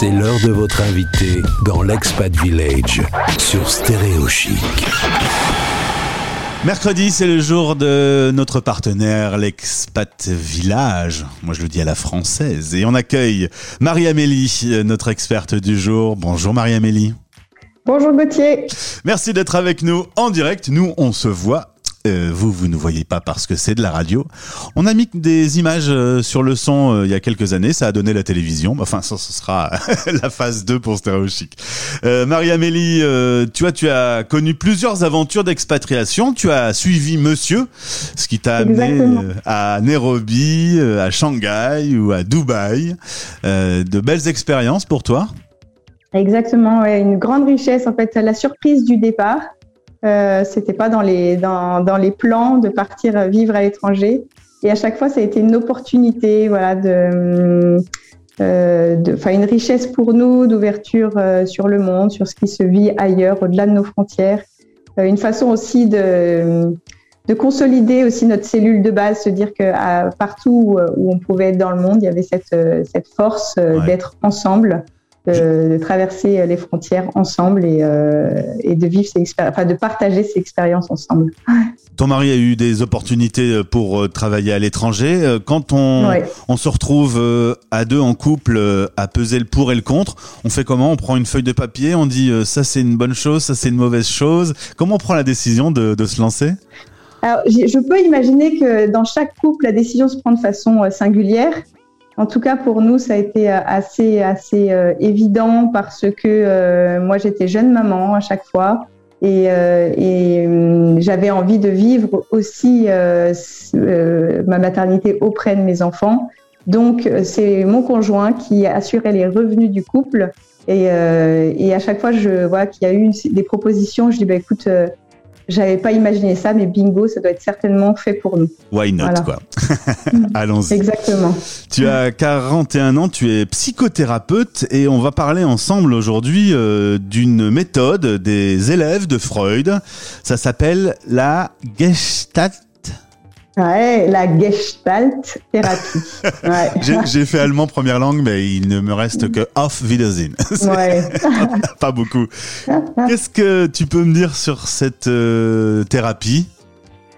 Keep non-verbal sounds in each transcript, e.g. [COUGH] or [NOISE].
C'est l'heure de votre invité dans l'Expat Village sur Stéréo Chic. Mercredi, c'est le jour de notre partenaire, l'Expat Village. Moi, je le dis à la française. Et on accueille Marie-Amélie, notre experte du jour. Bonjour Marie-Amélie. Bonjour Gauthier. Merci d'être avec nous en direct. Nous, on se voit euh, vous, vous ne voyez pas parce que c'est de la radio. On a mis des images euh, sur le son euh, il y a quelques années, ça a donné la télévision. Enfin, ça, ce sera [LAUGHS] la phase 2 pour Stéréo Chic. Marie-Amélie, tu vois, tu as connu plusieurs aventures d'expatriation. Tu as suivi Monsieur, ce qui t'a amené à Nairobi, à Shanghai ou à Dubaï. de belles expériences pour toi Exactement, ouais, une grande richesse. En fait, la surprise du départ euh, c'était pas dans les dans, dans, les plans de partir vivre à l'étranger. Et à chaque fois, ça a été une opportunité, voilà, de, euh, de, une richesse pour nous d'ouverture euh, sur le monde, sur ce qui se vit ailleurs, au-delà de nos frontières. Euh, une façon aussi de de consolider aussi notre cellule de base, se dire que à, partout où, on pouvait être dans le monde, il y avait cette, cette force d'être ensemble de, traverser les frontières ensemble et, euh, et de vivre ces enfin de partager ces expériences ensemble. Ton mari a eu des opportunités pour euh, travailler à l'étranger. Euh, quand on, on se retrouve à deux en couple à peser le pour et le contre, on fait comment? On prend une feuille de papier, on dit ça c'est une bonne chose, ça c'est une mauvaise chose. Comment on prend la décision de, de se lancer? Alors, je peux imaginer que dans chaque couple, la décision se prend de façon singulière. En tout cas, pour nous, ça a été euh, assez, assez euh, évident parce que euh, moi, j'étais jeune maman à chaque fois et, hum, j'avais envie de vivre aussi ma maternité auprès de mes enfants. Donc, c'est mon conjoint qui assurait les revenus du couple. Et, et à chaque fois, je vois qu'il y a eu des propositions. Je dis, bah, écoute, j'avais pas imaginé ça, mais bingo, ça doit être certainement fait pour nous. Why not, quoi. [LAUGHS] [LAUGHS] Allons-y. Exactement. Tu as 41 ans, tu es psychothérapeute et on va parler ensemble aujourd'hui euh, d'une méthode des élèves de Freud. Ça s'appelle la Gestalt Ouais, la Gestalt thérapie. [LAUGHS] Ouais. J'ai fait allemand première langue, mais il ne me reste que Auf Wiedersehen. [LAUGHS] Ouais. [LAUGHS] pas beaucoup. Qu'est-ce que tu peux me dire sur cette euh, thérapie?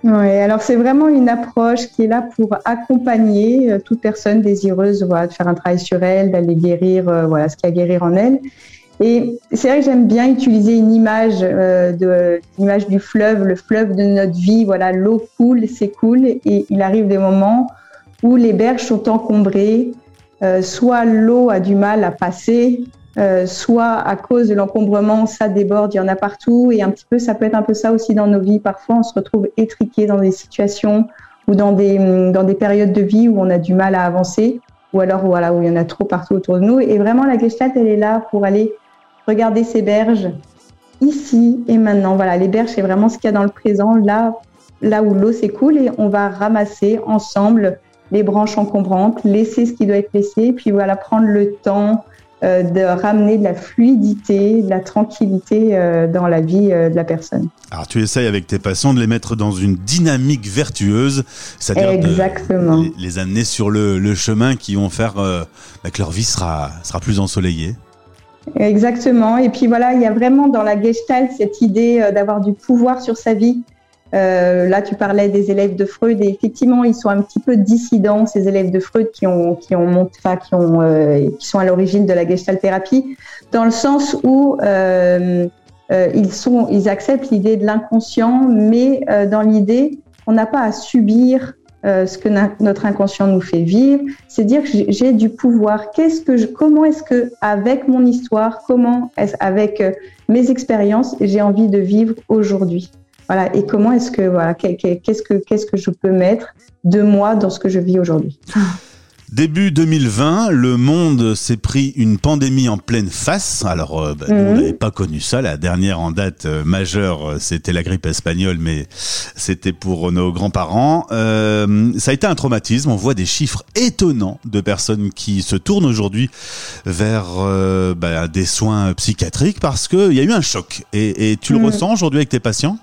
Oui, alors c'est vraiment une approche qui est là pour accompagner euh, toute personne désireuse voilà, de faire un travail sur elle, d'aller guérir euh, voilà, ce qu'il y a à guérir en elle. Et c'est vrai que j'aime bien utiliser une image euh, de l'image du fleuve, le fleuve de notre vie. Voilà, l'eau coule, s'écoule, et il arrive des moments où les berges sont encombrées. Euh, soit l'eau a du mal à passer, euh, soit à cause de l'encombrement, ça déborde, il y en a partout. Et un petit peu, ça peut être un peu ça aussi dans nos vies. Parfois, on se retrouve étriqué dans des situations ou dans des, dans des périodes de vie où on a du mal à avancer, ou alors voilà, où il y en a trop partout autour de nous. Et vraiment, la Gestalt, elle est là pour aller Regardez ces berges ici et maintenant. Voilà, les berges, c'est vraiment ce qu'il y a dans le présent, là, là où l'eau s'écoule, et on va ramasser ensemble les branches encombrantes, laisser ce qui doit être laissé, puis voilà, prendre le temps euh, de ramener de la fluidité, de la tranquillité euh, dans la vie euh, de la personne. Alors tu essayes avec tes patients de les mettre dans une dynamique vertueuse, c'est-à-dire de les, amener sur le, chemin qui vont faire bah, que leur vie sera, sera plus ensoleillée. Exactement. Et puis voilà, il y a vraiment dans la Gestalt cette idée euh, d'avoir du pouvoir sur sa vie. Euh, là, tu parlais des élèves de Freud et effectivement, ils sont un petit peu dissidents, ces élèves de Freud qui ont, qui ont, enfin, qui ont, euh, qui sont à l'origine de la Gestalt thérapie, dans le sens où euh, euh ils sont, ils acceptent l'idée de l'inconscient, mais dans l'idée, on n'a pas à subir euh, ce que notre inconscient nous fait vivre, c'est dire que j'ai du pouvoir. Qu'est-ce que je, comment est-ce que, avec mon histoire, comment est-ce avec euh, mes expériences, j'ai envie de vivre aujourd'hui? Voilà. Et comment est-ce que, voilà, qu'est-ce que, qu'est-ce que je peux mettre de moi dans ce que je vis aujourd'hui? [LAUGHS] Début 2020, le monde s'est pris une pandémie en pleine face. Alors, euh, bah, on mhm. n'avait pas connu ça. La dernière en date euh, majeure, euh, c'était la grippe espagnole, mais c'était pour nos grands-parents. ça a été un traumatisme. On voit des chiffres étonnants de personnes qui se tournent aujourd'hui vers bah, des soins psychiatriques parce qu'il y a eu un choc. Et, tu le mhm. ressens aujourd'hui avec tes patients?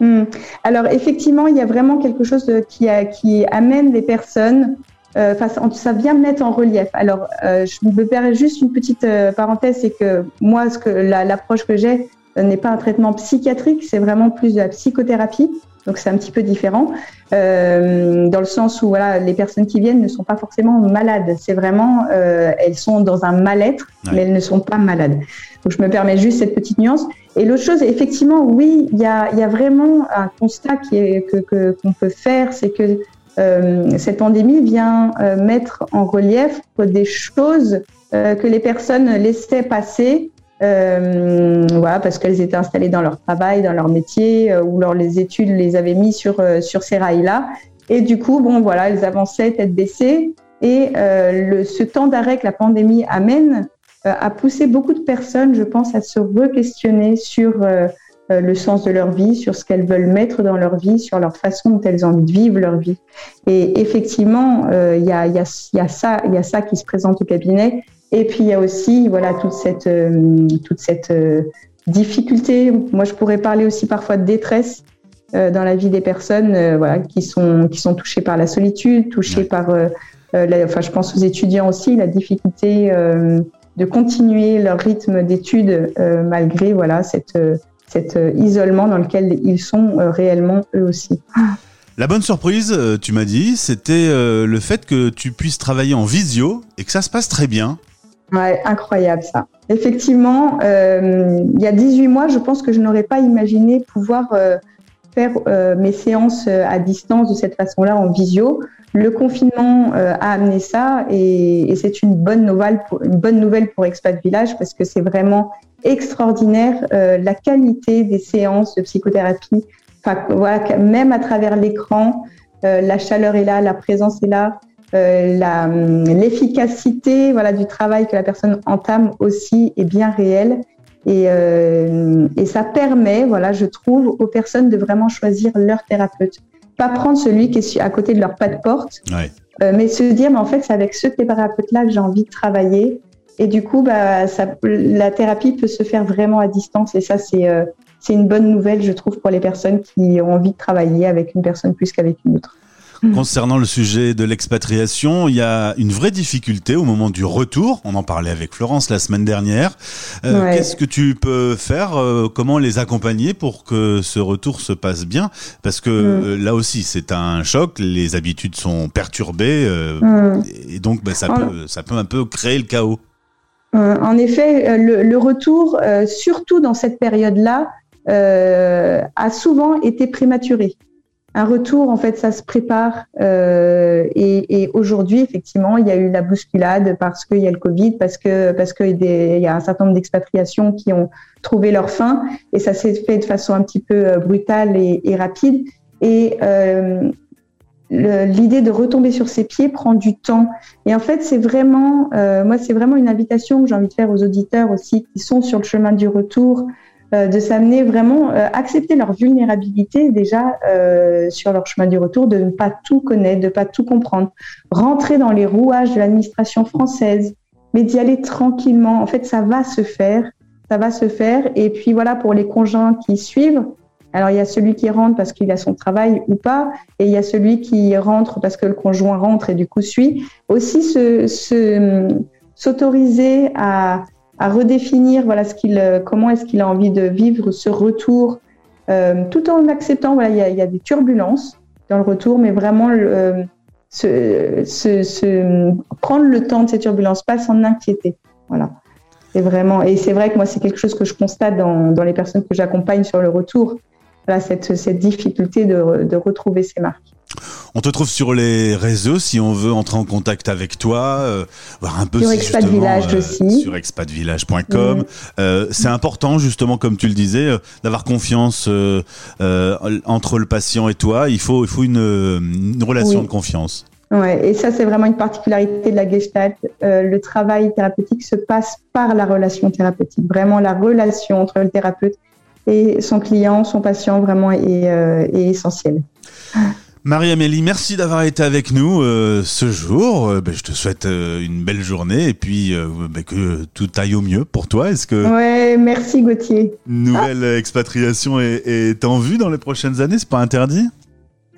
Mhm. Alors effectivement, il y a vraiment quelque chose qui, qui amène les personnes ça vient mettre en relief. Alors, je me permets juste une petite parenthèse, c'est que moi, ce que l'approche que j'ai n'est pas un traitement psychiatrique, c'est vraiment plus de la psychothérapie. Donc c'est un petit peu différent, euh, dans le sens où voilà, les personnes qui viennent ne sont pas forcément malades. C'est vraiment, euh, elles sont dans un mal-être, mais elles ne sont pas malades. Donc je me permets juste cette petite nuance. Et l'autre chose, effectivement, oui, il y a, y a, vraiment un constat qui est, que qu'on peut faire, c'est que euh, cette pandémie vient euh, mettre en relief des choses euh, que les personnes laissaient passer euh, voilà, parce qu'elles étaient installées dans leur travail, dans leur métier, euh, ou leur, les études les avaient mis sur, euh, sur ces rails-là. Et du coup, bon, voilà, elles avançaient tête baissée. Et le, ce temps d'arrêt que la pandémie amène a poussé beaucoup de personnes, je pense, à se re-questionner sur le sens de leur vie, sur ce qu'elles veulent mettre dans leur vie, sur leur façon dont elles ont envie de vivre leur vie. Et effectivement, il y, a, y, a, y, a ça, y a ça qui se présente au cabinet. Et puis il y a aussi voilà toute cette euh, toute cette euh, difficulté. Moi, je pourrais parler aussi parfois de détresse euh, dans la vie des personnes voilà qui sont qui sont touchées par la solitude, touchées par la, enfin je pense aux étudiants aussi la difficulté de continuer leur rythme d'études malgré voilà cette cet isolement dans lequel ils sont réellement eux aussi. La bonne surprise, tu m'as dit, c'était le fait que tu puisses travailler en visio et que ça se passe très bien. Ouais, incroyable ça. Effectivement, euh, il y a 18 mois, je pense que je n'aurais pas imaginé pouvoir euh, faire euh, mes séances euh, à distance de cette façon-là en visio. Le confinement euh, a amené ça et, et c'est une bonne nouvelle pour une bonne nouvelle pour Expat Village parce que c'est vraiment extraordinaire la qualité des séances de psychothérapie. Enfin, voilà, même à travers l'écran, la chaleur est là, la présence est là. Euh, hum, l'efficacité voilà, du travail que la personne entame aussi est bien réelle. Et, euh, et ça permet, voilà, je trouve, aux personnes de vraiment choisir leur thérapeute. Pas prendre celui qui est à côté de leur pas de porte, euh, mais se dire, mais en fait, c'est avec ce thérapeute-là que j'ai envie de travailler. Et du coup, bah, ça, la thérapie peut se faire vraiment à distance. Et ça, c'est euh, c'est une bonne nouvelle, je trouve, pour les personnes qui ont envie de travailler avec une personne plus qu'avec une autre. [LAUGHS] Concernant le sujet de l'expatriation, il y a une vraie difficulté au moment du retour. On en parlait avec Florence la semaine dernière. Euh, qu'est-ce que tu peux faire euh, Comment les accompagner pour que ce retour se passe bien? Parce que mm. euh, là aussi, c'est un choc. Les habitudes sont perturbées mm. et donc bah, ça, peut, ça peut un peu créer le chaos. En effet, le, le retour, surtout dans cette période-là, a souvent été prématuré un retour, en fait, ça se prépare. Euh, et, et aujourd'hui, effectivement, il y a eu la bousculade parce qu'il y a le Covid, parce que parce qu'il y a un certain nombre d'expatriations qui ont trouvé leur fin, et ça s'est fait de façon un petit peu euh, brutale et, et rapide. Et euh, l'idée de retomber sur ses pieds prend du temps. Et en fait, c'est vraiment, euh, moi, c'est vraiment une invitation que j'ai envie de faire aux auditeurs aussi qui sont sur le chemin du retour euh, de s'amener vraiment euh, accepter leur vulnérabilité déjà euh, sur leur chemin du retour, de ne pas tout connaître, de ne pas tout comprendre, rentrer dans les rouages de l'administration française, mais d'y aller tranquillement. En fait, ça va se faire, ça va se faire. Et puis voilà, pour les conjoints qui suivent, alors il y a celui qui rentre parce qu'il a son travail ou pas, et il y a celui qui rentre parce que le conjoint rentre et du coup suit. Aussi se, s'autoriser à redéfinir voilà ce qu'il, comment est-ce qu'il a envie de vivre ce retour, euh, tout en acceptant voilà il y a, des turbulences dans le retour, mais vraiment euh, se, prendre le temps de ces turbulences, pas s'en inquiéter. Voilà. C'est vraiment et c'est vrai que moi c'est quelque chose que je constate dans les personnes que j'accompagne sur le retour, voilà, cette, cette difficulté de, de retrouver ses marques. On te trouve sur les réseaux si on veut entrer en contact avec toi, euh, voir un peu sur Expat Village euh, aussi. sur expatvillage.com. Mm. Euh, c'est important justement, comme tu le disais, d'avoir confiance entre le patient et toi. Il faut, il faut une, une relation oui. de confiance. Ouais, et ça c'est vraiment une particularité de la Gestalt. le travail thérapeutique se passe par la relation thérapeutique. Vraiment, la relation entre le thérapeute et son client, son patient, vraiment est, est essentielle. Marie-Amélie, merci d'avoir été avec nous euh, ce jour. Euh, ben, je te souhaite euh, une belle journée et puis euh, ben, que tout aille au mieux pour toi. Est-ce que ouais, merci Gauthier. Nouvelle ah. expatriation est, est, en vue dans les prochaines années C'est pas interdit?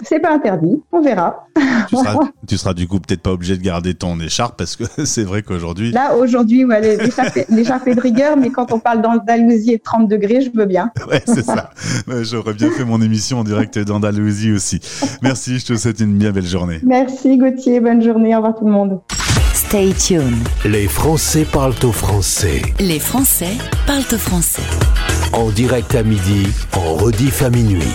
C'est pas interdit, on verra. Tu seras, [LAUGHS] tu seras du coup peut-être pas obligé de garder ton écharpe parce que [LAUGHS] c'est vrai qu'aujourd'hui. Là, aujourd'hui, ouais, l'écharpe est de rigueur, mais quand on parle d'Andalousie et 30 degrés, je veux bien. Ouais, c'est ça. J'aurais bien fait mon émission en direct d'Andalousie aussi. Merci, je te souhaite une bien belle journée. Merci Gauthier, bonne journée, au revoir tout le monde. Stay tuned. Les Français parlent au français. Les Français parlent au français. En direct à midi, en rediff à minuit.